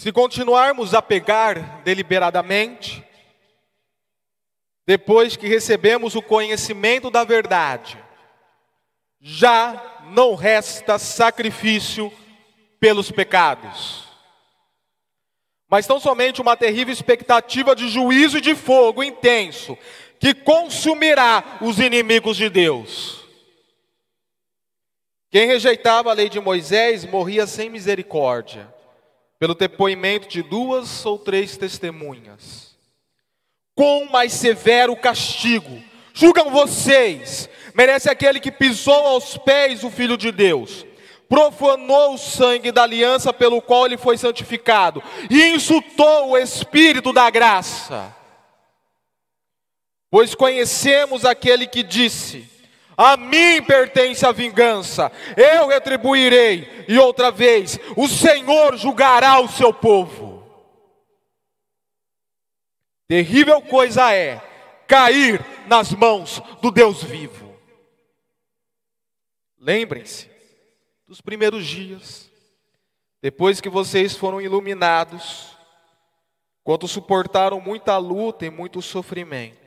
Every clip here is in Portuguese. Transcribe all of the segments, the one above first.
Se continuarmos a pegar deliberadamente, depois que recebemos o conhecimento da verdade, já não resta sacrifício pelos pecados, mas tão somente uma terrível expectativa de juízo e de fogo intenso que consumirá os inimigos de Deus. Quem rejeitava a lei de Moisés morria sem misericórdia, pelo depoimento de duas ou três testemunhas. Quão mais severo castigo julgam vocês merece aquele que pisou aos pés o Filho de Deus, profanou o sangue da aliança pelo qual ele foi santificado e insultou o Espírito da graça. Pois conhecemos aquele que disse: A mim pertence a vingança, eu retribuirei, e outra vez, o Senhor julgará o seu povo. Terrível coisa é cair nas mãos do Deus vivo. Lembrem-se dos primeiros dias, depois que vocês foram iluminados, quando suportaram muita luta e muito sofrimento.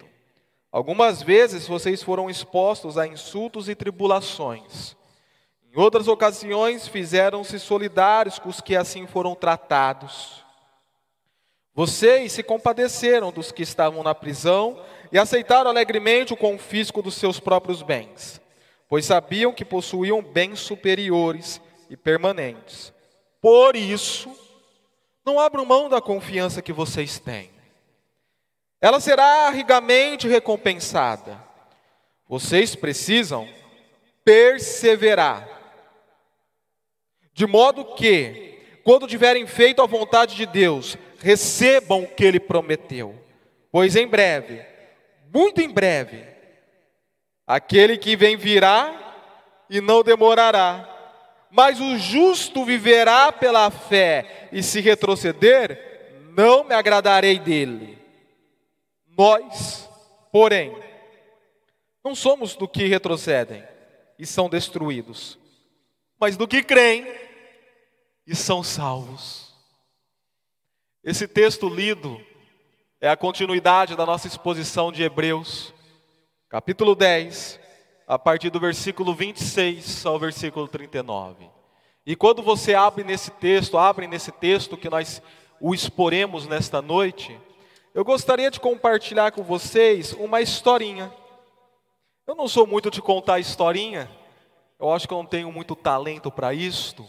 Algumas vezes vocês foram expostos a insultos e tribulações. Em outras ocasiões fizeram-se solidários com os que assim foram tratados. Vocês se compadeceram dos que estavam na prisão e aceitaram alegremente o confisco dos seus próprios bens pois sabiam que possuíam bens superiores e permanentes. Por isso, não abram mão da confiança que vocês têm. Ela será rigamente recompensada. Vocês precisam perseverar, de modo que, quando tiverem feito a vontade de Deus, recebam o que Ele prometeu. Pois em breve, muito em breve, Aquele que vem virá e não demorará. Mas o justo viverá pela fé, e se retroceder, não me agradarei dele. Nós, porém, não somos do que retrocedem e são destruídos, mas do que creem e são salvos. Esse texto lido é a continuidade da nossa exposição de Hebreus capítulo 10, a partir do versículo 26 ao versículo 39. E quando você abre nesse texto, abre nesse texto que nós o exporemos nesta noite, eu gostaria de compartilhar com vocês uma historinha. Eu não sou muito de contar historinha, eu acho que eu não tenho muito talento para isto,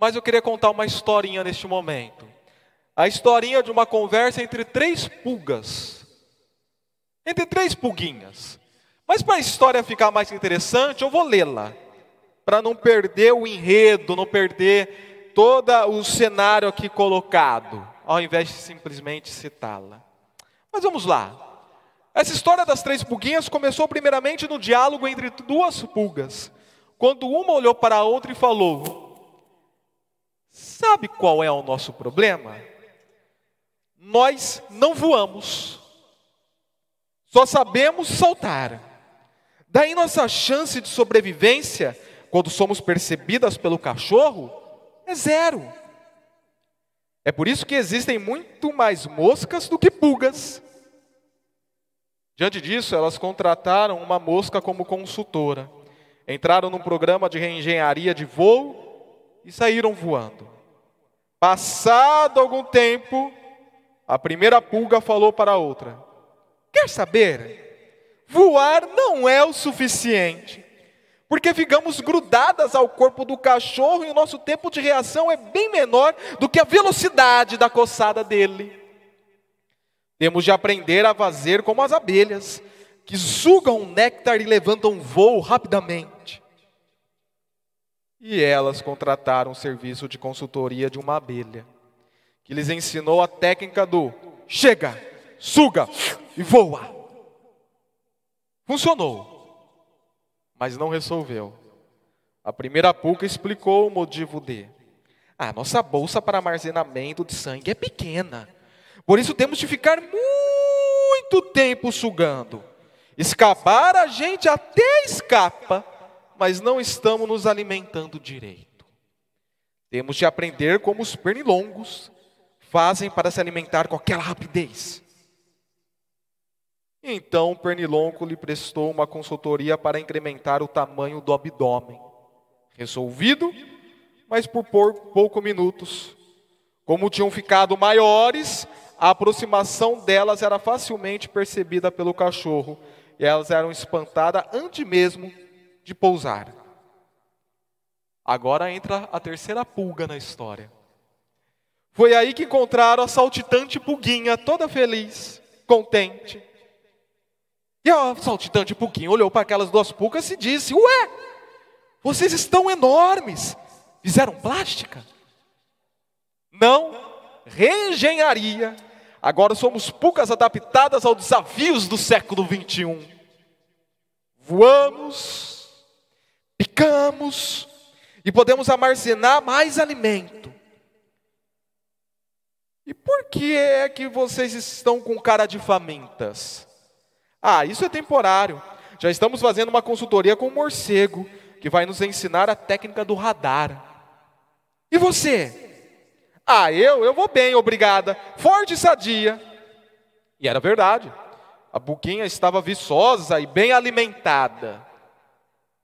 mas eu queria contar uma historinha neste momento. A historinha de uma conversa entre três pulgas. Entre três pulguinhas. Mas para a história ficar mais interessante, eu vou lê-la, para não perder o enredo, não perder todo o cenário aqui colocado, ao invés de simplesmente citá-la. Mas vamos lá. Essa história das três pulguinhas começou primeiramente no diálogo entre duas pulgas, quando uma olhou para a outra e falou: Sabe qual é o nosso problema? Nós não voamos, só sabemos saltar. Daí nossa chance de sobrevivência, quando somos percebidas pelo cachorro, é zero. É por isso que existem muito mais moscas do que pulgas. Diante disso, elas contrataram uma mosca como consultora, entraram num programa de reengenharia de voo e saíram voando. Passado algum tempo, a primeira pulga falou para a outra: Quer saber? Voar não é o suficiente, porque ficamos grudadas ao corpo do cachorro e o nosso tempo de reação é bem menor do que a velocidade da coçada dele. Temos de aprender a fazer como as abelhas, que sugam o néctar e levantam voo rapidamente. E elas contrataram o serviço de consultoria de uma abelha, que lhes ensinou a técnica do chega, suga e voa. Funcionou, mas não resolveu. A primeira pulga explicou o motivo de: a nossa bolsa para armazenamento de sangue é pequena, por isso temos de ficar muito tempo sugando. Escapar a gente até escapa, mas não estamos nos alimentando direito. Temos de aprender como os pernilongos, fazem para se alimentar com aquela rapidez. Então Pernilongo lhe prestou uma consultoria para incrementar o tamanho do abdômen. Resolvido, mas por poucos minutos. Como tinham ficado maiores, a aproximação delas era facilmente percebida pelo cachorro e elas eram espantadas antes mesmo de pousar. Agora entra a terceira pulga na história. Foi aí que encontraram a saltitante pulguinha, toda feliz, contente. E a saltitante pulguinha olhou para aquelas duas pulgas e disse: Ué, vocês estão enormes. Fizeram plástica? Não, reengenharia. Agora somos pulgas adaptadas aos desafios do século 21. Voamos, picamos e podemos armazenar mais alimento. E por que é que vocês estão com cara de famintas? Ah, isso é temporário. Já estamos fazendo uma consultoria com o morcego, que vai nos ensinar a técnica do radar. E você? Ah, eu, eu vou bem, obrigada. Forte e sadia. E era verdade. A buquinha estava viçosa e bem alimentada.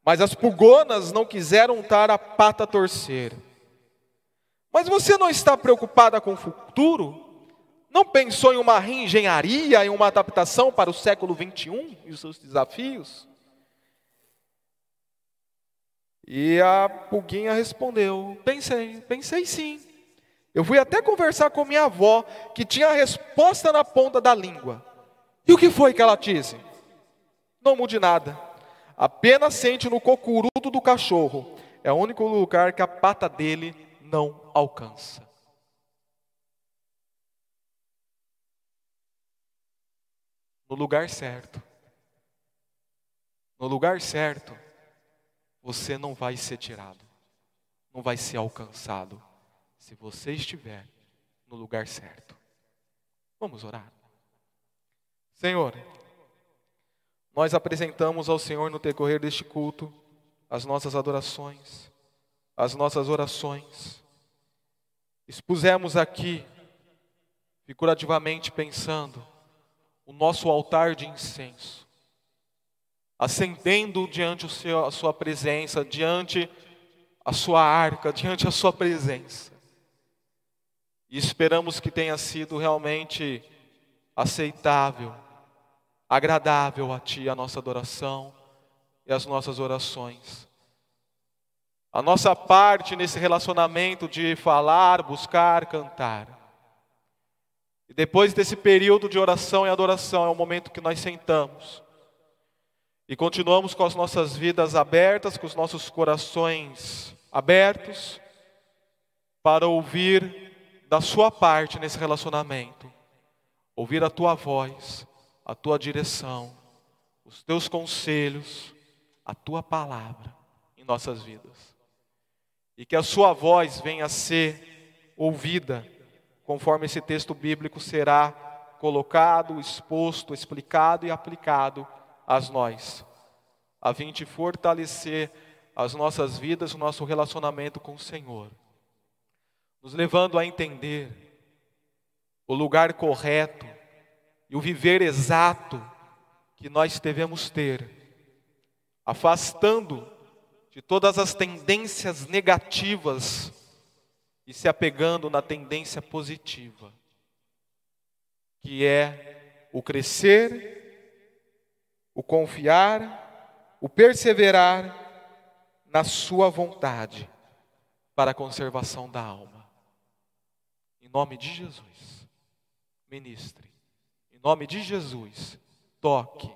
Mas as pulgonas não quiseram dar a pata torcer. Mas você não está preocupada com o futuro? Não pensou em uma reengenharia, em uma adaptação para o século 21 e os seus desafios? E a pulguinha respondeu: Pensei, pensei sim. Eu fui até conversar com minha avó, que tinha a resposta na ponta da língua. E o que foi que ela disse? Não mude nada. Apenas sente no cocuruto do cachorro. É o único lugar que a pata dele não alcança. No lugar certo. No lugar certo, você não vai ser tirado, não vai ser alcançado, se você estiver no lugar certo. Vamos orar. Senhor, nós apresentamos ao Senhor no decorrer deste culto as nossas adorações, as nossas orações, expusemos aqui, figurativamente pensando, o nosso altar de incenso, acendendo diante seu, a sua presença, diante a sua arca, diante a sua presença. E esperamos que tenha sido realmente aceitável, agradável a Ti a nossa adoração e as nossas orações. A nossa parte nesse relacionamento de falar, buscar, cantar. E depois desse período de oração e adoração, é o momento que nós sentamos. E continuamos com as nossas vidas abertas, com os nossos corações abertos, para ouvir da Sua parte nesse relacionamento, ouvir a Tua voz, a Tua direção, os Teus conselhos, a Tua palavra em nossas vidas. E que a sua voz venha a ser ouvida, conforme esse texto bíblico será colocado, exposto, explicado e aplicado a nós, a fim de fortalecer as nossas vidas, o nosso relacionamento com o Senhor, nos levando a entender o lugar correto e o viver exato que nós devemos ter, afastando de todas as tendências negativas e se apegando na tendência positiva, que é o crescer, o confiar, o perseverar na Sua vontade para a conservação da alma. Em nome de Jesus, ministre. Em nome de Jesus, toque.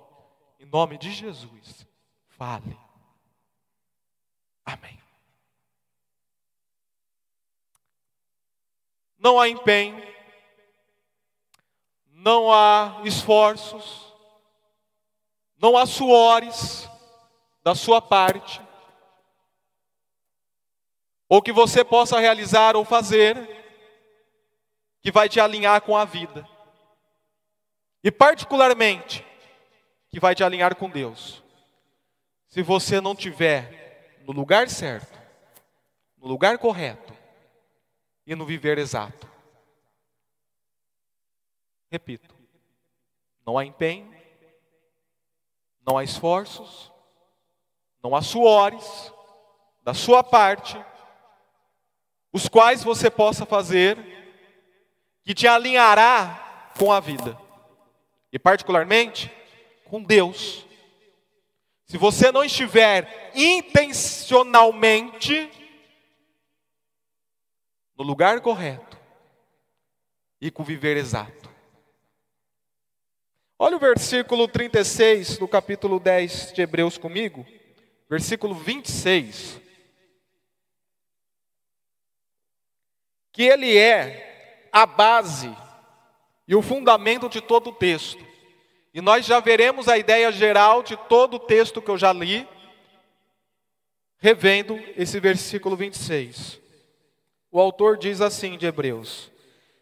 Em nome de Jesus, fale. Amém. Não há empenho, não há esforços, não há suores da sua parte, ou que você possa realizar ou fazer, que vai te alinhar com a vida, e particularmente, que vai te alinhar com Deus. Se você não tiver no lugar certo, no lugar correto e no viver exato. Repito, não há empenho, não há esforços, não há suores da sua parte, os quais você possa fazer, que te alinhará com a vida, e particularmente com Deus. Se você não estiver intencionalmente no lugar correto e com o viver exato. Olha o versículo 36 do capítulo 10 de Hebreus comigo, versículo 26. Que ele é a base e o fundamento de todo o texto. E nós já veremos a ideia geral de todo o texto que eu já li, revendo esse versículo 26. O autor diz assim de Hebreus: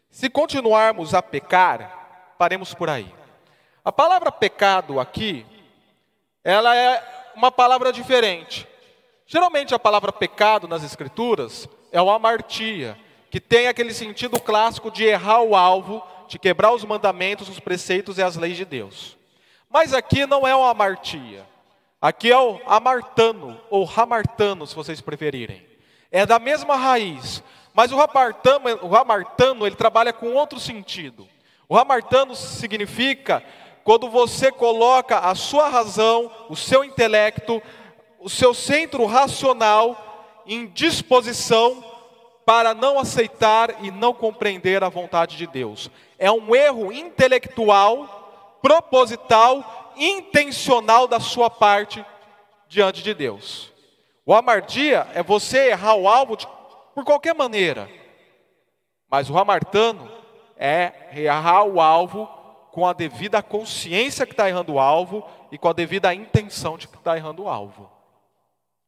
Se continuarmos a pecar, paremos por aí. A palavra pecado aqui, ela é uma palavra diferente. Geralmente a palavra pecado nas escrituras é o amartia, que tem aquele sentido clássico de errar o alvo de quebrar os mandamentos, os preceitos e as leis de Deus. Mas aqui não é o amartia. Aqui é o amartano, ou ramartano, se vocês preferirem. É da mesma raiz. Mas o ramartano, o ramartano ele trabalha com outro sentido. O ramartano significa quando você coloca a sua razão, o seu intelecto, o seu centro racional em disposição para não aceitar e não compreender a vontade de Deus. É um erro intelectual, proposital, intencional da sua parte diante de Deus. O amardia é você errar o alvo de, por qualquer maneira. Mas o amartano é errar o alvo com a devida consciência que está errando o alvo e com a devida intenção de que está errando o alvo.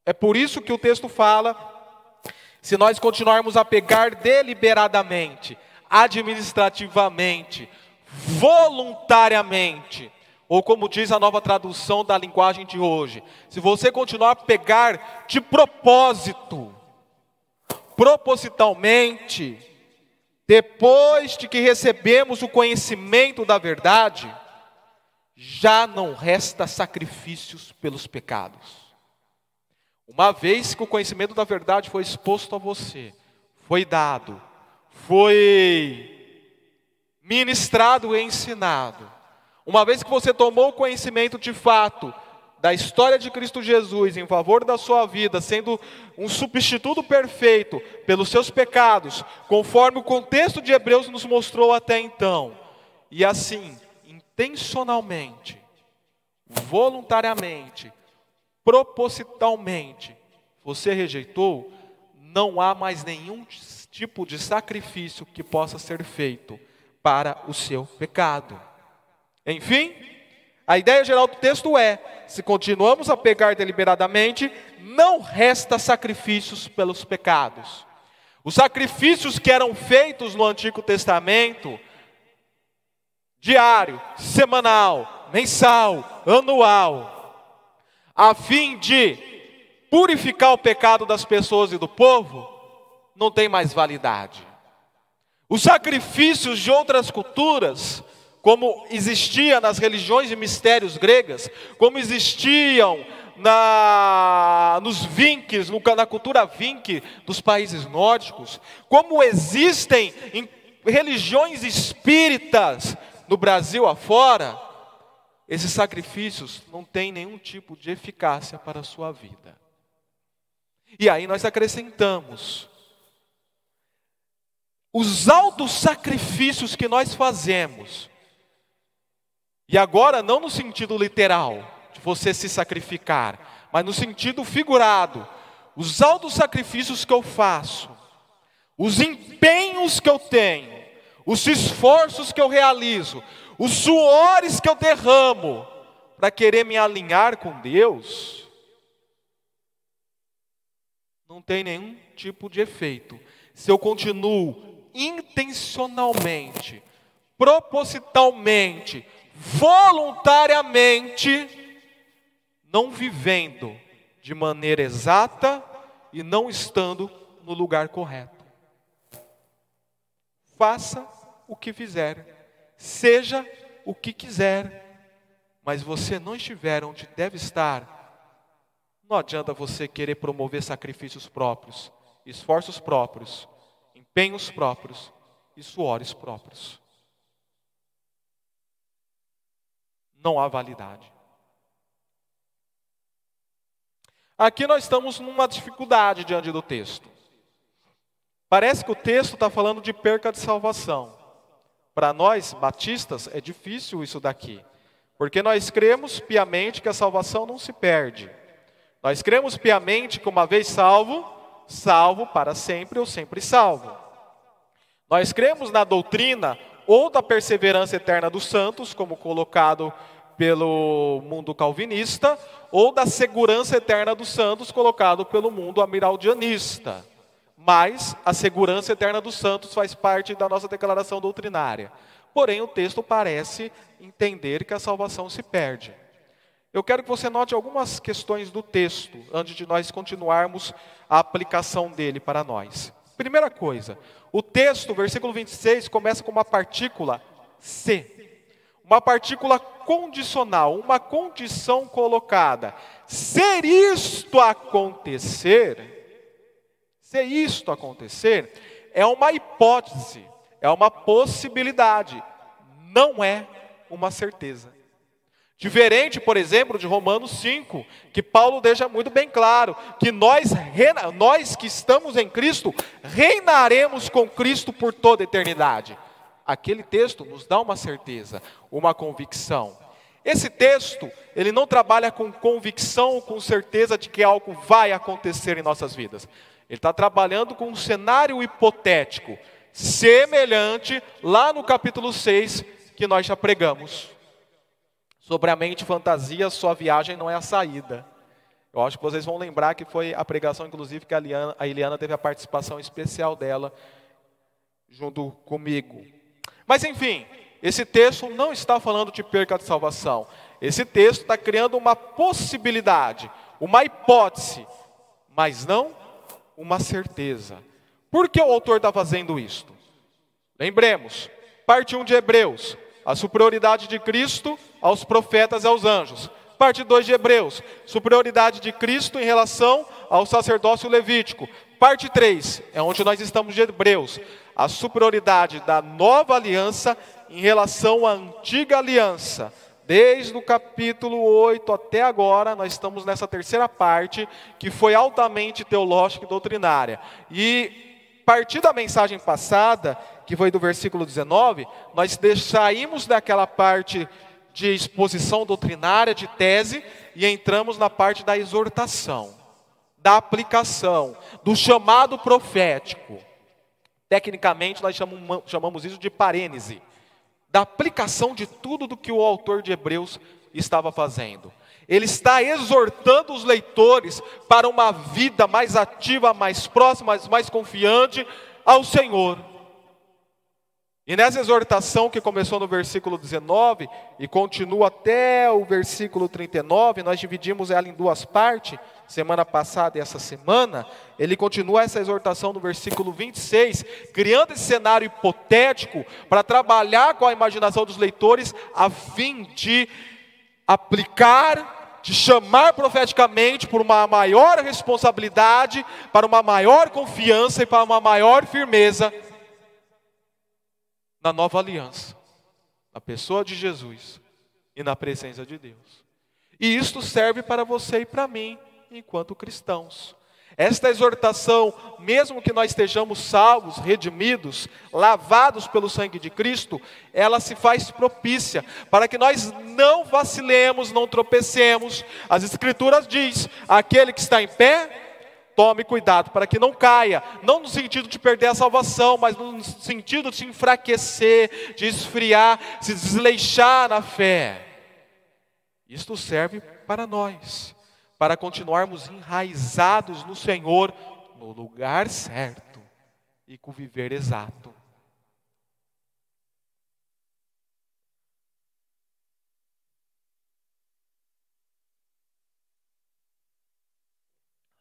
É por isso que o texto fala se nós continuarmos a pegar deliberadamente, administrativamente, voluntariamente, ou como diz a nova tradução da linguagem de hoje, se você continuar a pegar de propósito, propositalmente, depois de que recebemos o conhecimento da verdade, já não resta sacrifícios pelos pecados. Uma vez que o conhecimento da verdade foi exposto a você, foi dado, foi ministrado e ensinado, uma vez que você tomou conhecimento de fato da história de Cristo Jesus em favor da sua vida, sendo um substituto perfeito pelos seus pecados, conforme o contexto de Hebreus nos mostrou até então, e assim, intencionalmente, voluntariamente, propositalmente você rejeitou, não há mais nenhum tipo de sacrifício que possa ser feito para o seu pecado. Enfim, a ideia geral do texto é: se continuamos a pecar deliberadamente, não resta sacrifícios pelos pecados. Os sacrifícios que eram feitos no Antigo Testamento, diário, semanal, mensal, anual, a fim de purificar o pecado das pessoas e do povo, não tem mais validade. Os sacrifícios de outras culturas, como existia nas religiões e mistérios gregas, como existiam na, nos vinques, na cultura vinque dos países nórdicos, como existem em religiões espíritas no Brasil afora, esses sacrifícios não têm nenhum tipo de eficácia para a sua vida. E aí nós acrescentamos os altos sacrifícios que nós fazemos. E agora não no sentido literal, de você se sacrificar, mas no sentido figurado. Os altos sacrifícios que eu faço, os empenhos que eu tenho, os esforços que eu realizo, os suores que eu derramo para querer me alinhar com Deus, não tem nenhum tipo de efeito. Se eu continuo intencionalmente, propositalmente, voluntariamente, não vivendo de maneira exata e não estando no lugar correto. Faça o que fizer seja o que quiser, mas você não estiver onde deve estar, não adianta você querer promover sacrifícios próprios, esforços próprios, empenhos próprios e suores próprios. Não há validade. Aqui nós estamos numa dificuldade diante do texto. Parece que o texto está falando de perca de salvação. Para nós, batistas, é difícil isso daqui. Porque nós cremos piamente que a salvação não se perde. Nós cremos piamente que uma vez salvo, salvo para sempre ou sempre salvo. Nós cremos na doutrina ou da perseverança eterna dos santos, como colocado pelo mundo calvinista, ou da segurança eterna dos santos, colocado pelo mundo amiraldianista. Mas a segurança eterna dos santos faz parte da nossa declaração doutrinária. Porém, o texto parece entender que a salvação se perde. Eu quero que você note algumas questões do texto, antes de nós continuarmos a aplicação dele para nós. Primeira coisa, o texto, versículo 26, começa com uma partícula se uma partícula condicional, uma condição colocada. Se isto acontecer, se isto acontecer, é uma hipótese, é uma possibilidade, não é uma certeza. Diferente, por exemplo, de Romanos 5, que Paulo deixa muito bem claro que nós, nós que estamos em Cristo, reinaremos com Cristo por toda a eternidade aquele texto nos dá uma certeza, uma convicção. Esse texto, ele não trabalha com convicção com certeza de que algo vai acontecer em nossas vidas. Ele está trabalhando com um cenário hipotético, semelhante lá no capítulo 6 que nós já pregamos. Sobre a mente fantasia, sua viagem não é a saída. Eu acho que vocês vão lembrar que foi a pregação, inclusive, que a Eliana, a Eliana teve a participação especial dela junto comigo. Mas enfim, esse texto não está falando de perca de salvação. Esse texto está criando uma possibilidade, uma hipótese, mas não uma certeza. Por que o autor está fazendo isto? Lembremos, parte 1 de Hebreus, a superioridade de Cristo aos profetas e aos anjos. Parte 2 de Hebreus, superioridade de Cristo em relação ao sacerdócio levítico. Parte 3, é onde nós estamos de Hebreus, a superioridade da nova aliança em relação à antiga aliança. Desde o capítulo 8 até agora, nós estamos nessa terceira parte, que foi altamente teológica e doutrinária. E, a partir da mensagem passada, que foi do versículo 19, nós saímos daquela parte de exposição doutrinária, de tese, e entramos na parte da exortação, da aplicação, do chamado profético. Tecnicamente, nós chamamos, isso de parênese, da aplicação de tudo do que o autor de Hebreus estava fazendo. Ele está exortando os leitores para uma vida mais ativa, mais próxima, mais confiante ao Senhor. E nessa exortação que começou no versículo 19 e continua até o versículo 39, nós dividimos ela em duas partes, semana passada e essa semana. Ele continua essa exortação no versículo 26, criando esse cenário hipotético para trabalhar com a imaginação dos leitores, a fim de aplicar, de chamar profeticamente por uma maior responsabilidade, para uma maior confiança e para uma maior firmeza na nova aliança, na pessoa de Jesus e na presença de Deus. E isto serve para você e para mim, enquanto cristãos. Esta exortação, mesmo que nós estejamos salvos, redimidos, lavados pelo sangue de Cristo, ela se faz propícia para que nós não vacilemos, não tropecemos. As Escrituras diz: aquele que está em pé, Tome cuidado para que não caia, não no sentido de perder a salvação, mas no sentido de se enfraquecer, de esfriar, se desleixar na fé. Isto serve para nós, para continuarmos enraizados no Senhor, no lugar certo e com o viver exato.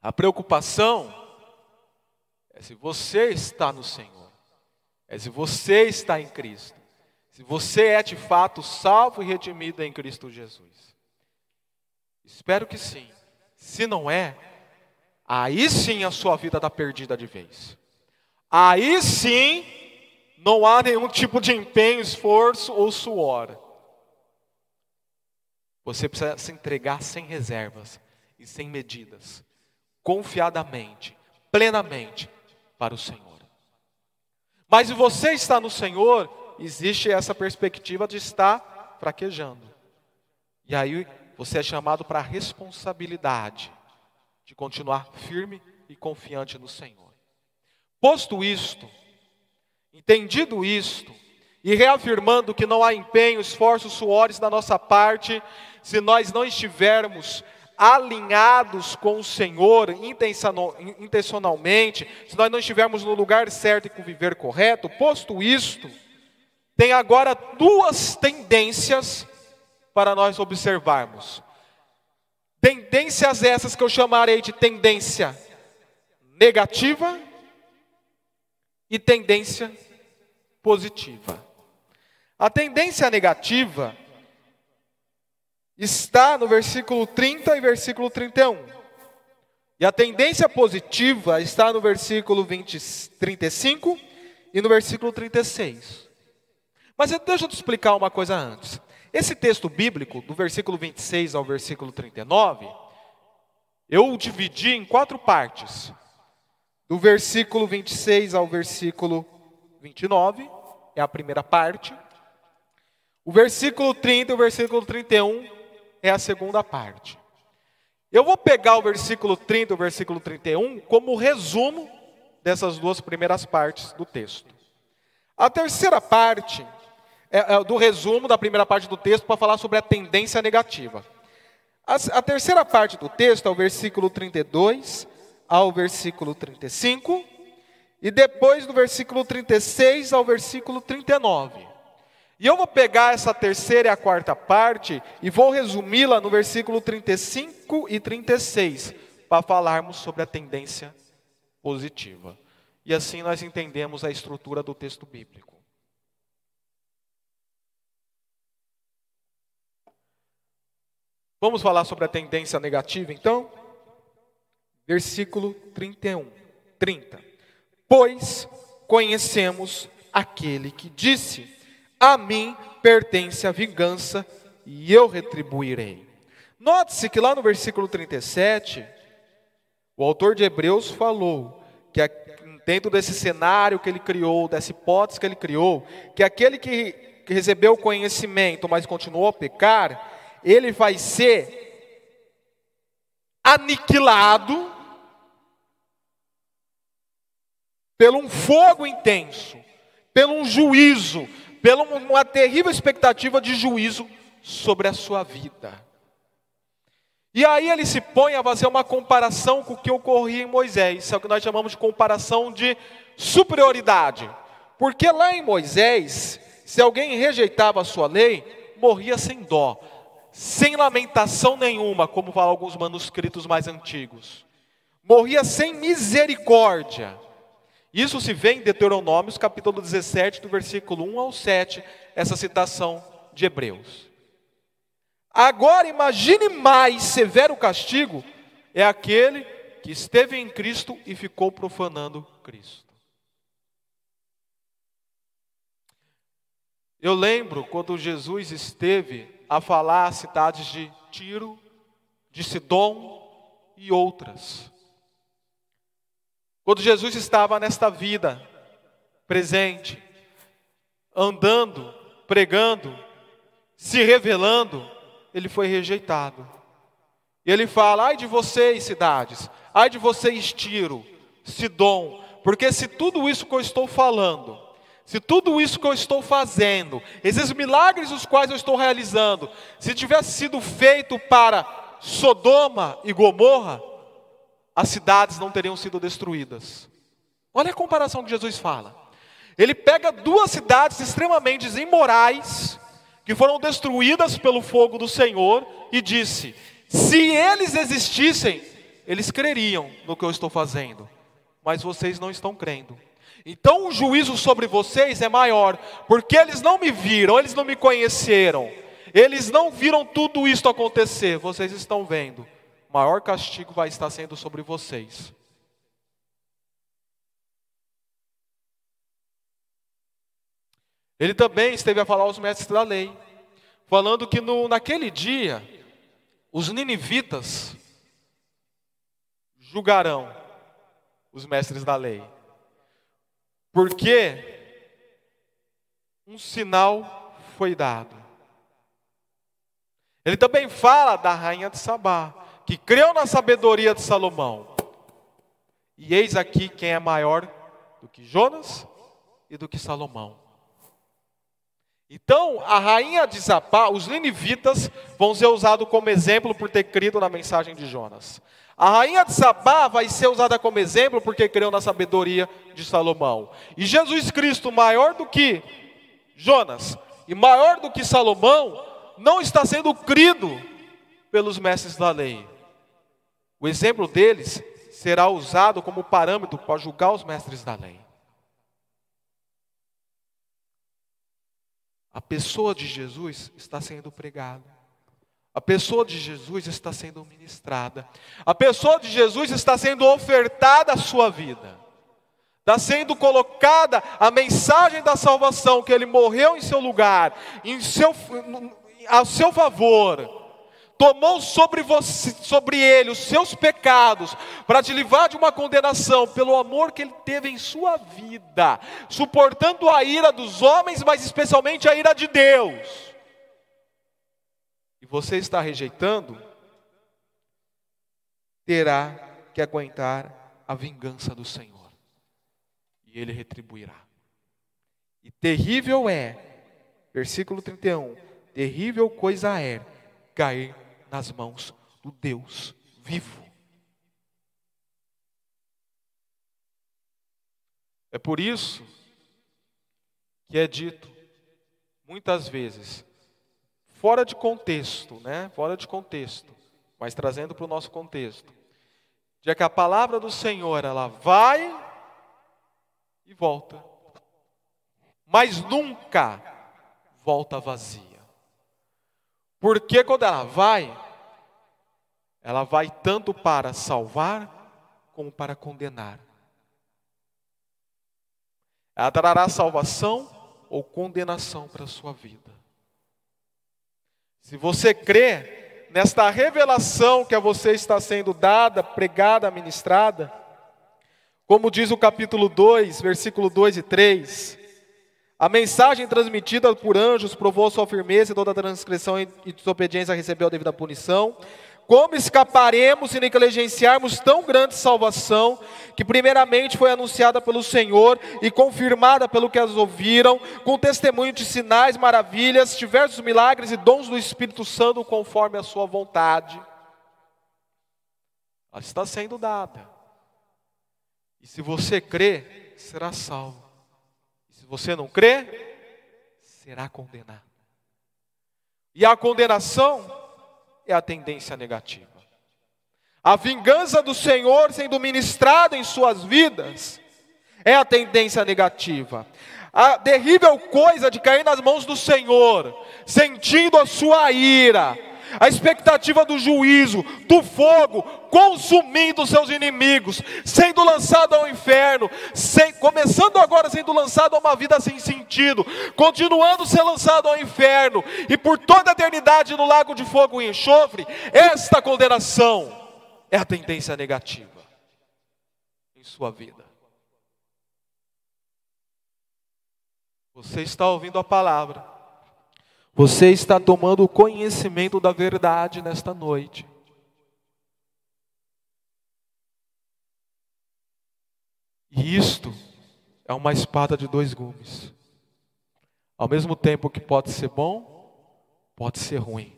A preocupação é se você está no Senhor, é se você está em Cristo, Se você é de fato salvo e redimido em Cristo Jesus. Espero que sim. Se não é, aí sim a sua vida está perdida de vez. Aí sim não há nenhum tipo de empenho, esforço ou suor. Você precisa se entregar sem reservas e sem medidas, confiadamente, plenamente para o Senhor. Mas se você está no Senhor, existe essa perspectiva de estar fraquejando. E aí você é chamado para a responsabilidade de continuar firme e confiante no Senhor. Posto isto, entendido isto, e reafirmando que não há empenho, esforços, suores da nossa parte, se nós não estivermos alinhados com o Senhor intencionalmente, se nós não estivermos no lugar certo e com o viver correto, posto isto, tem agora duas tendências para nós observarmos. Tendências essas que eu chamarei de tendência negativa e tendência positiva. A tendência negativa está no versículo 30 e versículo 31. E a tendência positiva está no versículo 20, 35 e no versículo 36. Mas deixa eu te explicar uma coisa antes. Esse texto bíblico, do versículo 26 ao versículo 39, eu o dividi em quatro partes. Do versículo 26 ao versículo 29, é a primeira parte. O versículo 30 e o versículo 31 é a segunda parte. Eu vou pegar o versículo 30 e o versículo 31 como resumo dessas duas primeiras partes do texto. A terceira parte é, é do resumo da primeira parte do texto para falar sobre a tendência negativa. A, a terceira parte do texto é o versículo 32 ao versículo 35 e depois do versículo 36 ao versículo 39. E eu vou pegar essa terceira e a quarta parte e vou resumi-la no versículo 35 e 36, para falarmos sobre a tendência positiva. E assim nós entendemos a estrutura do texto bíblico. Vamos falar sobre a tendência negativa então? Versículo 31, 30. Pois conhecemos aquele que disse: a mim pertence a vingança e eu retribuirei. Note-se que lá no versículo 37, o autor de Hebreus falou que dentro desse cenário que ele criou, dessa hipótese que ele criou, que aquele que, recebeu o conhecimento, mas continuou a pecar, ele vai ser aniquilado pelo um fogo intenso, pelo um juízo, pela uma terrível expectativa de juízo sobre a sua vida. E aí ele se põe a fazer uma comparação com o que ocorria em Moisés, isso é o que nós chamamos de comparação de superioridade. Porque lá em Moisés, se alguém rejeitava a sua lei, morria sem dó, sem lamentação nenhuma, como falam alguns manuscritos mais antigos. Morria sem misericórdia. Isso se vê em Deuteronômios, capítulo 17, do versículo 1 ao 7, essa citação de Hebreus. Agora imagine mais severo castigo é aquele que esteve em Cristo e ficou profanando Cristo. Eu lembro quando Jesus esteve a falar às cidades de Tiro, de Sidom e outras. Quando Jesus estava nesta vida presente, andando, pregando, se revelando, ele foi rejeitado. E ele fala: ai de vocês, cidades, ai de vocês, Tiro, Sidom, porque se tudo isso que eu estou falando, se tudo isso que eu estou fazendo, esses milagres os quais eu estou realizando, se tivesse sido feito para Sodoma e Gomorra, as cidades não teriam sido destruídas. Olha a comparação que Jesus fala. Ele pega duas cidades extremamente imorais, que foram destruídas pelo fogo do Senhor, e disse: se eles existissem, eles creriam no que eu estou fazendo, mas vocês não estão crendo. Então o juízo sobre vocês é maior, porque eles não me viram, eles não me conheceram, eles não viram tudo isso acontecer, vocês estão vendo. O maior castigo vai estar sendo sobre vocês. Ele também esteve a falar aos mestres da lei, falando que no, naquele dia, os ninivitas julgarão os mestres da lei, porque um sinal foi dado. Ele também fala da rainha de Sabá, que creu na sabedoria de Salomão. E eis aqui quem é maior do que Jonas e do que Salomão. Então, a rainha de Zapá, os ninivitas, vão ser usados como exemplo por ter crido na mensagem de Jonas. A rainha de Sabá vai ser usada como exemplo porque creu na sabedoria de Salomão. E Jesus Cristo, maior do que Jonas e maior do que Salomão, não está sendo crido pelos mestres da lei. O exemplo deles será usado como parâmetro para julgar os mestres da lei. A pessoa de Jesus está sendo pregada. A pessoa de Jesus está sendo ministrada. A pessoa de Jesus está sendo ofertada à sua vida. Está sendo colocada a mensagem da salvação, que Ele morreu em seu lugar, em seu, a seu favor tomou sobre você, sobre ele os seus pecados, para te livrar de uma condenação pelo amor que ele teve em sua vida, suportando a ira dos homens, mas especialmente a ira de Deus. E você está rejeitando, terá que aguentar a vingança do Senhor. E ele retribuirá. E terrível é, versículo 31, terrível coisa é cair nas mãos do Deus vivo. É por isso que é dito muitas vezes, fora de contexto, né? Fora de contexto, mas trazendo para o nosso contexto, de que a palavra do Senhor ela vai e volta, mas nunca volta vazia. Porque quando ela vai, ela vai tanto para salvar como para condenar. Ela trará salvação ou condenação para a sua vida. Se você crê nesta revelação que a você está sendo dada, pregada, ministrada, como diz o capítulo 2, versículo 2 e 3, a mensagem transmitida por anjos provou sua firmeza e toda transgressão e desobediência recebeu a devida punição. Como escaparemos se negligenciarmos tão grande salvação, que primeiramente foi anunciada pelo Senhor e confirmada pelo que as ouviram, com testemunho de sinais, maravilhas, diversos milagres e dons do Espírito Santo conforme a sua vontade? Ela está sendo dada. E se você crê, será salvo. Se você não crê, será condenado. E a condenação é a tendência negativa. A vingança do Senhor sendo ministrada em suas vidas é a tendência negativa. A terrível coisa de cair nas mãos do Senhor, sentindo a sua ira, a expectativa do juízo, do fogo, consumindo seus inimigos, sendo lançado ao inferno, sem, começando agora sendo lançado a uma vida sem sentido, continuando ser lançado ao inferno, e por toda a eternidade no lago de fogo e enxofre, esta condenação é a tendência negativa em sua vida. Você está ouvindo a palavra. Você está tomando conhecimento da verdade nesta noite. E isto é uma espada de dois gumes. Ao mesmo tempo que pode ser bom, pode ser ruim.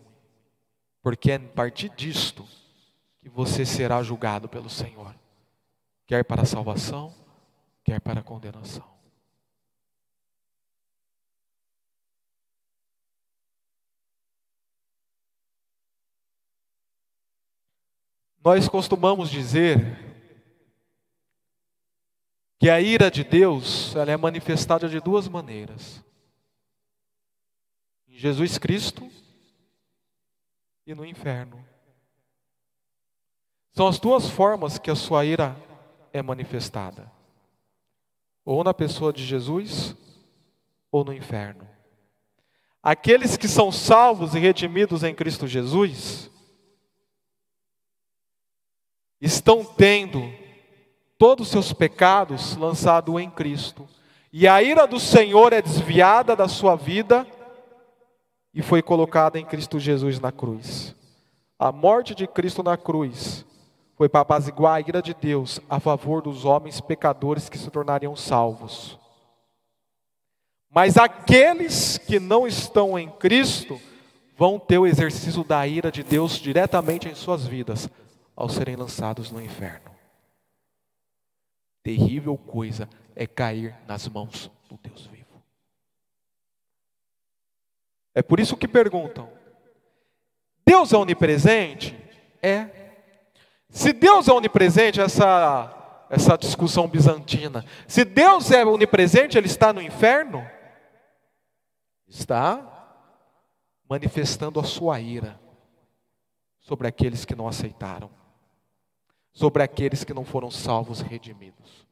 Porque é a partir disto que você será julgado pelo Senhor, quer para salvação, quer para condenação. Nós costumamos dizer que a ira de Deus ela é manifestada de duas maneiras: em Jesus Cristo e no inferno. São as duas formas que a sua ira é manifestada: ou na pessoa de Jesus, ou no inferno. Aqueles que são salvos e redimidos em Cristo Jesus estão tendo todos os seus pecados lançados em Cristo. E a ira do Senhor é desviada da sua vida e foi colocada em Cristo Jesus na cruz. A morte de Cristo na cruz foi para apaziguar a ira de Deus a favor dos homens pecadores que se tornariam salvos. Mas aqueles que não estão em Cristo vão ter o exercício da ira de Deus diretamente em suas vidas, ao serem lançados no inferno. Terrível coisa é cair nas mãos do Deus vivo. É por isso que perguntam: Deus é onipresente? É. Se Deus é onipresente, essa, essa discussão bizantina, se Deus é onipresente, ele está no inferno? Está manifestando a sua ira sobre aqueles que não aceitaram, sobre aqueles que não foram salvos e redimidos.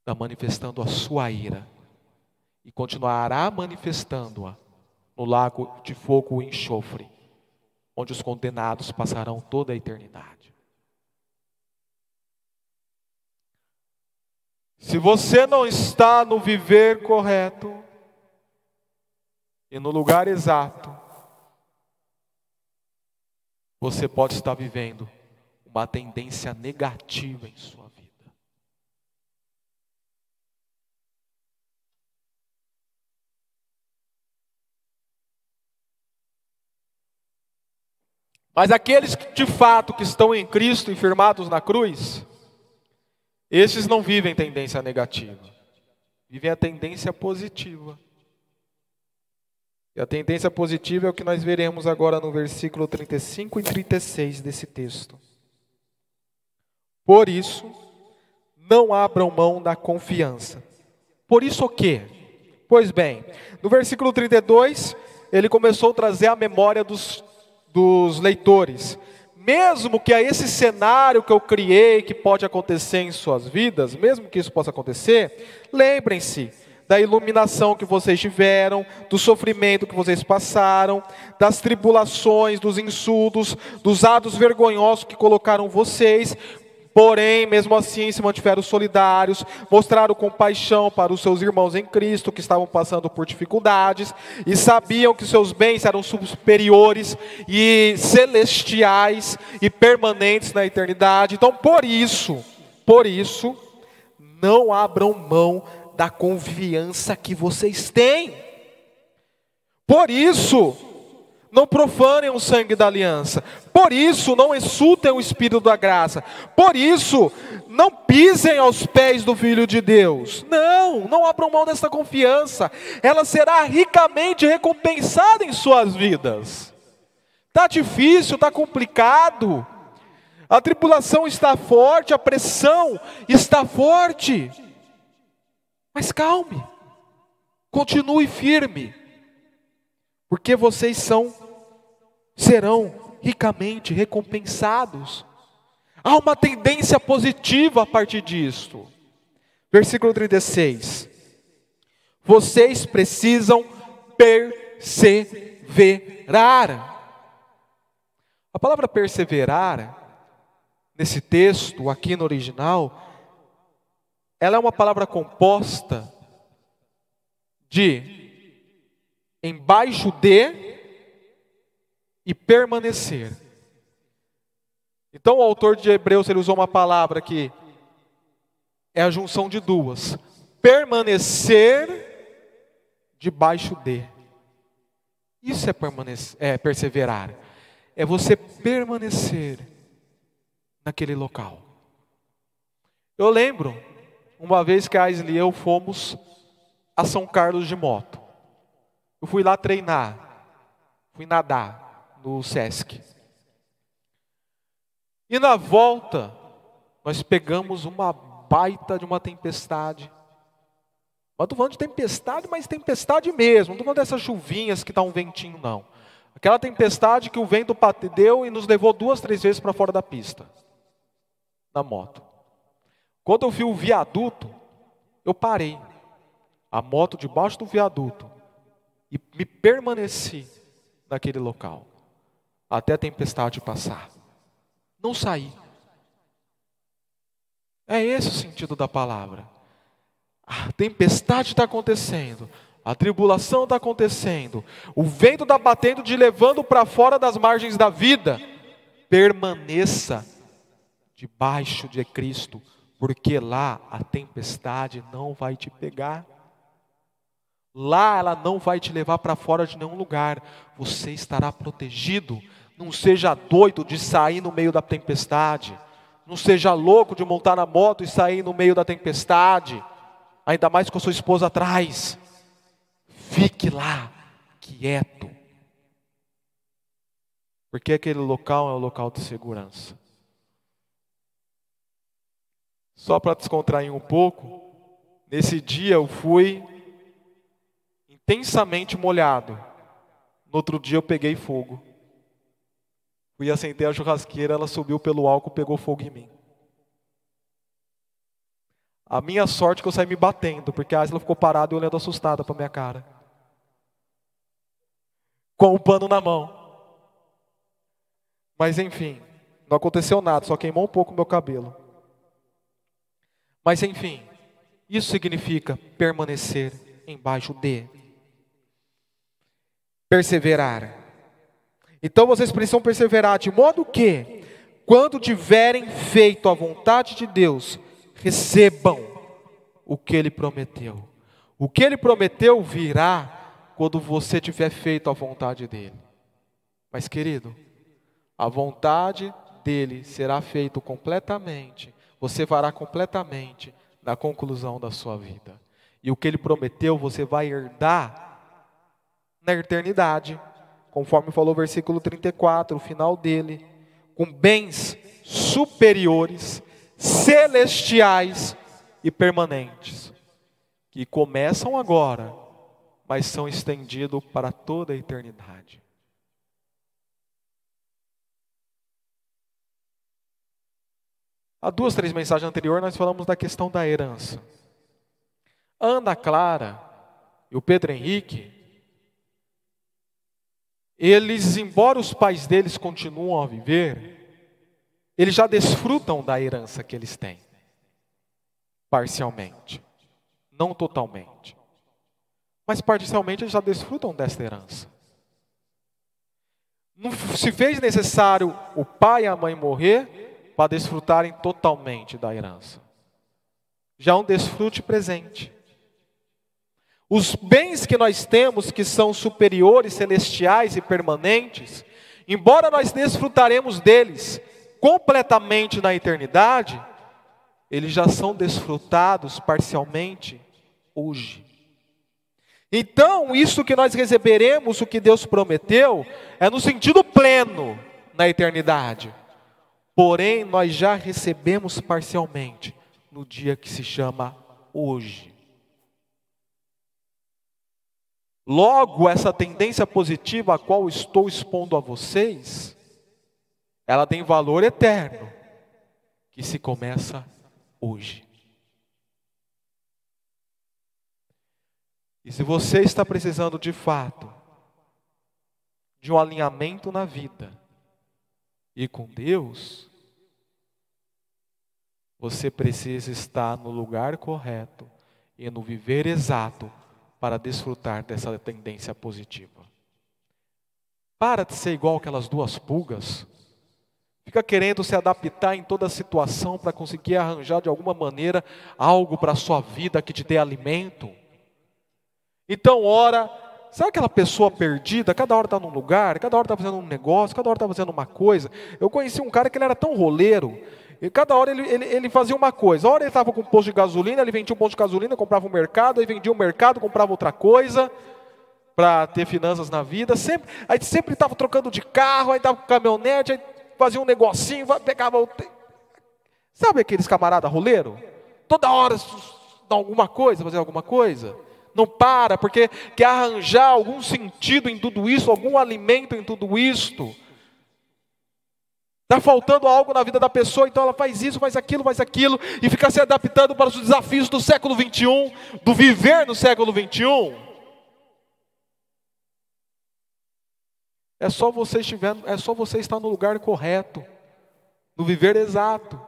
Está manifestando a sua ira e continuará manifestando-a no lago de fogo e enxofre, onde os condenados passarão toda a eternidade. Se você não está no viver correto e no lugar exato, você pode estar vivendo uma tendência negativa em sua vida. Mas aqueles que de fato que estão em Cristo e firmados na cruz, esses não vivem tendência negativa, vivem a tendência positiva. E a tendência positiva é o que nós veremos agora no versículo 35 e 36 desse texto. Por isso, não abram mão da confiança. Por isso o quê? Pois bem, no versículo 32, ele começou a trazer a memória dos dos leitores. Mesmo que a esse cenário que eu criei, que pode acontecer em suas vidas, mesmo que isso possa acontecer, lembrem-se da iluminação que vocês tiveram, do sofrimento que vocês passaram, das tribulações, dos insultos, dos atos vergonhosos que colocaram vocês, Porém, mesmo assim, se mantiveram solidários, mostraram compaixão para os seus irmãos em Cristo que estavam passando por dificuldades e sabiam que seus bens eram superiores e celestiais e permanentes na eternidade. Então, por isso, por isso, não abram mão da confiança que vocês têm. Por isso, não profanem o sangue da aliança. Por isso, não insultem o Espírito da graça. Por isso, não pisem aos pés do Filho de Deus. Não, não abram mão dessa confiança. Ela será ricamente recompensada em suas vidas. Está difícil, está complicado. A tribulação está forte, a pressão está forte. Mas calme, continue firme porque vocês são serão ricamente recompensados. Há uma tendência positiva a partir disto. Versículo 36. Vocês precisam perseverar. A palavra perseverar, nesse texto, aqui no original, ela é uma palavra composta de embaixo de e permanecer. Então o autor de Hebreus ele usou uma palavra que é a junção de duas: permanecer debaixo de. Isso é, é perseverar. É você permanecer naquele local. Eu lembro, uma vez que a Aisley e eu fomos a São Carlos de moto. Eu fui lá treinar, fui nadar no SESC. E na volta, nós pegamos uma baita de uma tempestade. Mas estou falando de tempestade, mas tempestade mesmo. Não estou falando dessas chuvinhas que está um ventinho, não. Aquela tempestade que o vento bateu e nos levou duas, três vezes para fora da pista. Na moto. Quando eu vi o viaduto, eu parei. A moto debaixo do viaduto. E me permaneci naquele local. Até a tempestade passar. Não saí. É esse o sentido da palavra. A tempestade está acontecendo, a tribulação está acontecendo, o vento está batendo, te levando para fora das margens da vida. Permaneça debaixo de Cristo, porque lá a tempestade não vai te pegar. Lá ela não vai te levar para fora de nenhum lugar. Você estará protegido. Não seja doido de sair no meio da tempestade. Não seja louco de montar na moto e sair no meio da tempestade, ainda mais com a sua esposa atrás. Fique lá, quieto. Porque aquele local é um local de segurança. Só para descontrair um pouco, nesse dia eu fui intensamente molhado. No outro dia eu peguei fogo. Fui acender a churrasqueira, ela subiu pelo álcool, pegou fogo em mim. A minha sorte é que eu saí me batendo, porque a Asla ficou parada e olhando assustada para minha cara. Com o pano na mão. Mas enfim, não aconteceu nada, só queimou um pouco o meu cabelo. Mas enfim, isso significa permanecer embaixo de perseverar. Então vocês precisam perseverar, de modo que, quando tiverem feito a vontade de Deus, recebam o que Ele prometeu. O que Ele prometeu virá quando você tiver feito a vontade dEle. Mas, querido, a vontade dEle será feita completamente, você fará completamente na conclusão da sua vida. E o que Ele prometeu, você vai herdar na eternidade conforme falou o versículo 34, o final dele, com bens superiores, celestiais e permanentes, que começam agora, mas são estendidos para toda a eternidade. Há duas, três mensagens anteriores nós falamos da questão da herança. Ana Clara e o Pedro Henrique eles, embora os pais deles continuam a viver, eles já desfrutam da herança que eles têm, parcialmente, não totalmente, mas parcialmente eles já desfrutam dessa herança. Não se fez necessário o pai e a mãe morrer para desfrutarem totalmente da herança. Já é um desfrute presente. Os bens que nós temos, que são superiores, celestiais e permanentes, embora nós desfrutaremos deles completamente na eternidade, eles já são desfrutados parcialmente hoje. Então, isso que nós receberemos, o que Deus prometeu, é no sentido pleno na eternidade. Porém, nós já recebemos parcialmente no dia que se chama hoje. Logo, essa tendência positiva a qual estou expondo a vocês, ela tem valor eterno, que se começa hoje. E se você está precisando de fato de um alinhamento na vida e com Deus, você precisa estar no lugar correto e no viver exato para desfrutar dessa tendência positiva. Para de ser igual aquelas duas pulgas. Fica querendo se adaptar em toda situação para conseguir arranjar de alguma maneira algo para a sua vida que te dê alimento. Então, ora, sabe aquela pessoa perdida? Cada hora está num lugar, cada hora está fazendo um negócio, cada hora está fazendo uma coisa. Eu conheci um cara que ele era tão roleiro, e cada hora ele, ele, ele fazia uma coisa. A hora ele estava com um posto de gasolina, ele vendia um posto de gasolina, comprava um mercado, aí vendia um mercado, comprava outra coisa para ter finanças na vida. Sempre, aí sempre estava trocando de carro, aí estava com caminhonete, aí fazia um negocinho, pegava o. Sabe aqueles camarada roleiro? toda hora dá alguma coisa, fazer alguma coisa. Não para, porque quer arranjar algum sentido em tudo isso, algum alimento em tudo isto. Está faltando algo na vida da pessoa, então ela faz isso, faz aquilo, faz aquilo, e fica se adaptando para os desafios do século 21, do viver no século 21. É só você estiver, é só você estar no lugar correto, no viver exato.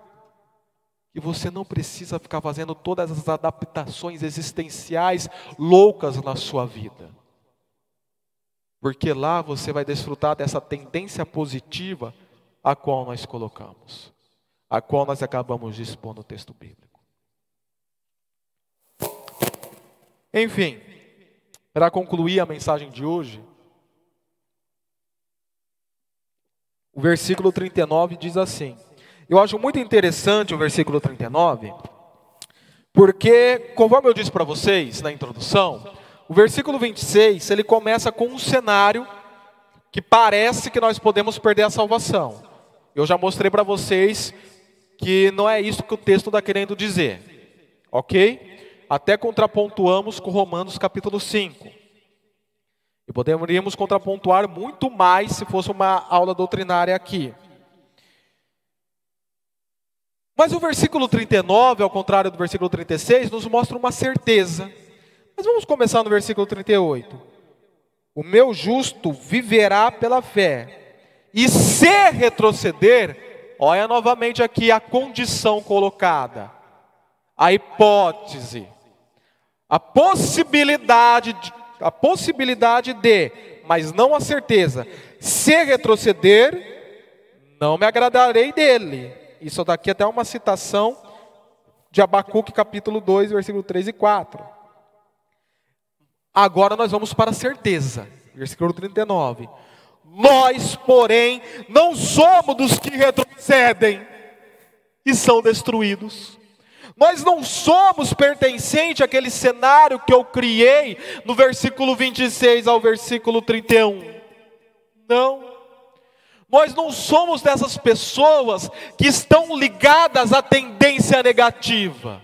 E você não precisa ficar fazendo todas as adaptações existenciais loucas na sua vida. Porque lá você vai desfrutar dessa tendência positiva a qual nós colocamos, a qual nós acabamos de expor no texto bíblico. Enfim, para concluir a mensagem de hoje, o versículo 39 diz assim: Eu acho muito interessante o versículo 39, porque, conforme eu disse para vocês na introdução, o versículo 26 ele começa com um cenário que parece que nós podemos perder a salvação. Eu já mostrei para vocês que não é isso que o texto está querendo dizer, ok? Até contrapontuamos com Romanos capítulo 5. E poderíamos contrapontuar muito mais se fosse uma aula doutrinária aqui. Mas o versículo 39, ao contrário do versículo 36, nos mostra uma certeza. Mas vamos começar no versículo 38. O meu justo viverá pela fé. E se retroceder, olha novamente aqui a condição colocada, a hipótese, a possibilidade, de, a possibilidade de, mas não a certeza. Se retroceder, não me agradarei dele. Isso daqui até uma citação de Abacuque capítulo 2, versículo 3 e 4. Agora nós vamos para a certeza, versículo 39. Nós, porém, não somos dos que retrocedem e são destruídos. Nós não somos pertencentes àquele cenário que eu criei no versículo 26 ao versículo 31. Não. Nós não somos dessas pessoas que estão ligadas à tendência negativa.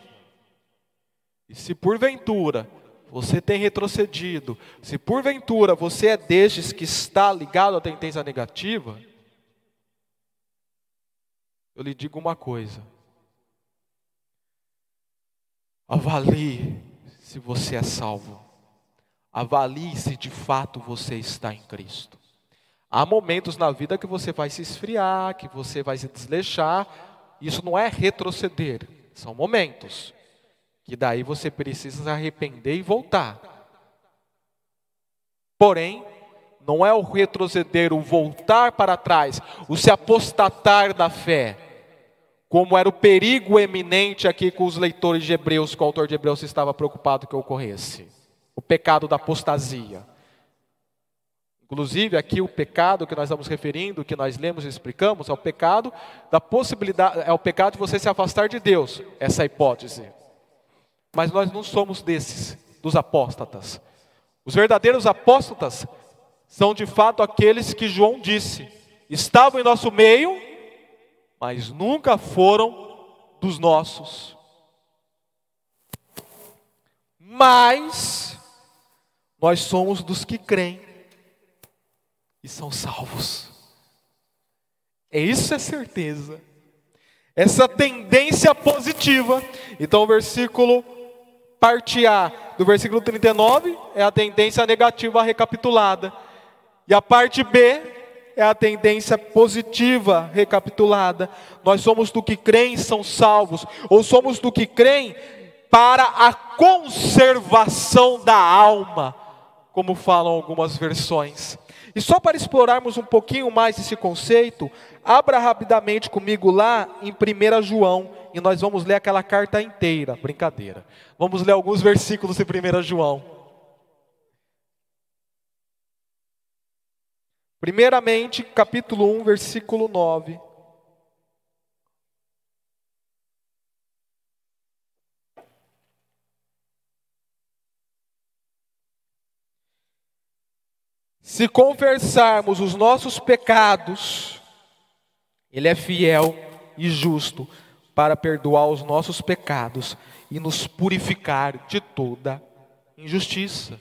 E se porventura você tem retrocedido, se porventura você é destes que está ligado à tendência negativa, eu lhe digo uma coisa. Avalie se você é salvo. Avalie se de fato você está em Cristo. Há momentos na vida que você vai se esfriar, que você vai se desleixar. Isso não é retroceder, são momentos que daí você precisa se arrepender e voltar. Porém, não é o retroceder, o voltar para trás, o se apostatar da fé, como era o perigo eminente aqui com os leitores de Hebreus, que o autor de Hebreus estava preocupado que ocorresse. O pecado da apostasia. Inclusive, aqui o pecado que nós estamos referindo, que nós lemos e explicamos, é o pecado da possibilidade, é o pecado de você se afastar de Deus, essa é hipótese. Mas nós não somos desses, dos apóstatas. Os verdadeiros apóstatas são de fato aqueles que João disse: estavam em nosso meio, mas nunca foram dos nossos. Mas nós somos dos que creem e são salvos. É isso é certeza. Essa tendência positiva. Então versículo parte A do versículo 39 é a tendência negativa recapitulada. E a parte B é a tendência positiva recapitulada. Nós somos do que creem são salvos, ou somos do que creem para a conservação da alma, como falam algumas versões. E só para explorarmos um pouquinho mais esse conceito, abra rapidamente comigo lá em 1 João, e nós vamos ler aquela carta inteira, brincadeira. Vamos ler alguns versículos em 1 João. Primeiramente, capítulo 1, versículo 9. Se confessarmos os nossos pecados, Ele é fiel e justo para perdoar os nossos pecados e nos purificar de toda injustiça.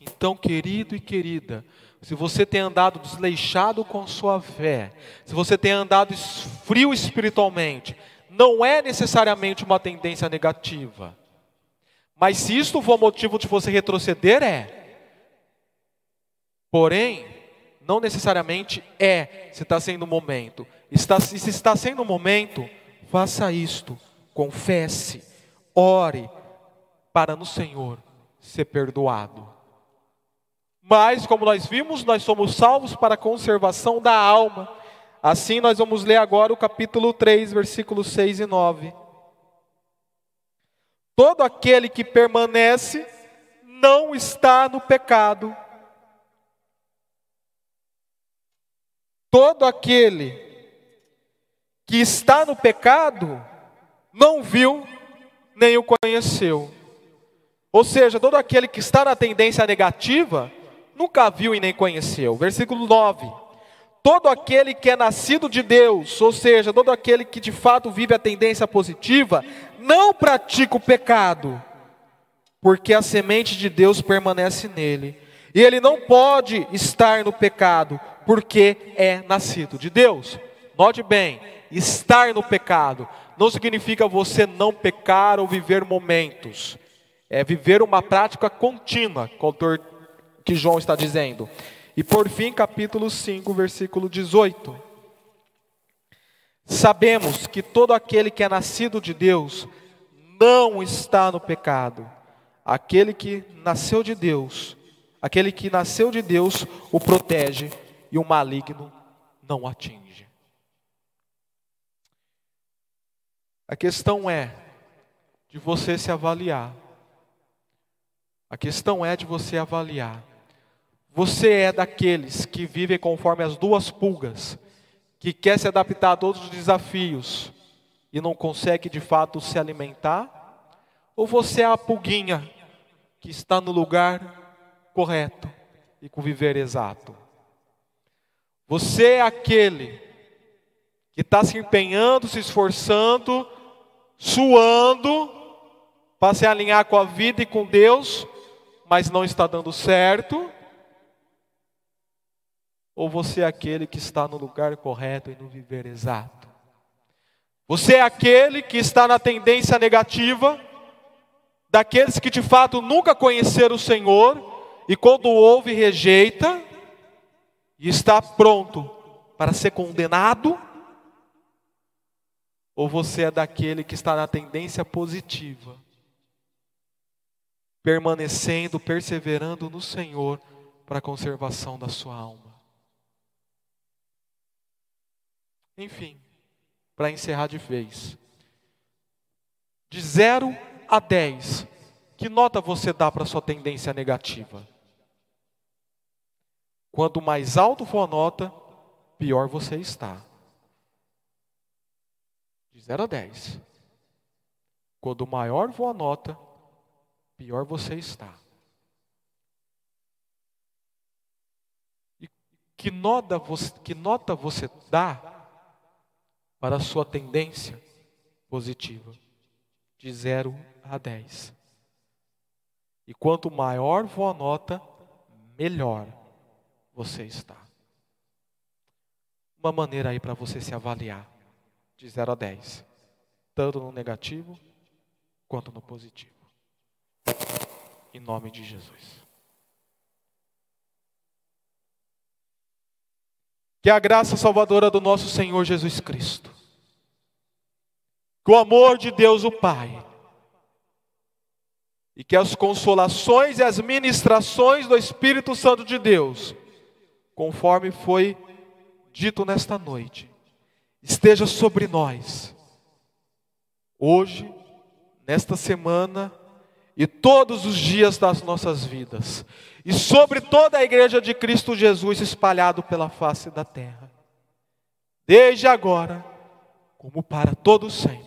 Então, querido e querida, se você tem andado desleixado com sua fé, se você tem andado frio espiritualmente, não é necessariamente uma tendência negativa. Mas se isto for motivo de você retroceder, é. Porém, não necessariamente é se está sendo o momento. Está, se está sendo o momento, faça isto, confesse, ore, para no Senhor ser perdoado. Mas, como nós vimos, nós somos salvos para a conservação da alma. Assim, nós vamos ler agora o capítulo 3, versículos 6 e 9. Todo aquele que permanece não está no pecado. Todo aquele que está no pecado não viu nem o conheceu. Ou seja, todo aquele que está na tendência negativa nunca viu e nem conheceu. Versículo 9. Todo aquele que é nascido de Deus, ou seja, todo aquele que de fato vive a tendência positiva, não pratica o pecado, porque a semente de Deus permanece nele. E ele não pode estar no pecado, porque é nascido de Deus. Note bem, estar no pecado não significa você não pecar ou viver momentos. É viver uma prática contínua, que o autor que João está dizendo. E por fim, capítulo 5, versículo 18. Sabemos que todo aquele que é nascido de Deus não está no pecado. Aquele que nasceu de Deus, aquele que nasceu de Deus o protege e o maligno não atinge. A questão é de você se avaliar. A questão é de você avaliar você é daqueles que vivem conforme as duas pulgas, que quer se adaptar a todos os desafios e não consegue de fato se alimentar? Ou você é a pulguinha que está no lugar correto e com viver exato? Você é aquele que está se empenhando, se esforçando, suando, para se alinhar com a vida e com Deus, mas não está dando certo? Ou você é aquele que está no lugar correto e no viver exato? Você é aquele que está na tendência negativa, daqueles que de fato nunca conheceram o Senhor e quando ouve rejeita e está pronto para ser condenado? Ou você é daquele que está na tendência positiva, permanecendo, perseverando no Senhor para a conservação da sua alma? Enfim, para encerrar de vez. De 0 a 10, que nota você dá para sua tendência negativa? Quanto mais alto for a nota, pior você está. De 0 a 10. Quanto maior for a nota, pior você está. E que nota você, que nota você dá para a sua tendência positiva, de 0 a 10. E quanto maior for a nota, melhor você está. Uma maneira aí para você se avaliar, de 0 a 10, tanto no negativo quanto no positivo. Em nome de Jesus. Que a graça salvadora do nosso Senhor Jesus Cristo, que o amor de Deus o Pai, e que as consolações e as ministrações do Espírito Santo de Deus, conforme foi dito nesta noite, esteja sobre nós, hoje, nesta semana e todos os dias das nossas vidas e sobre toda a igreja de Cristo Jesus espalhado pela face da terra, desde agora, como para todo sempre.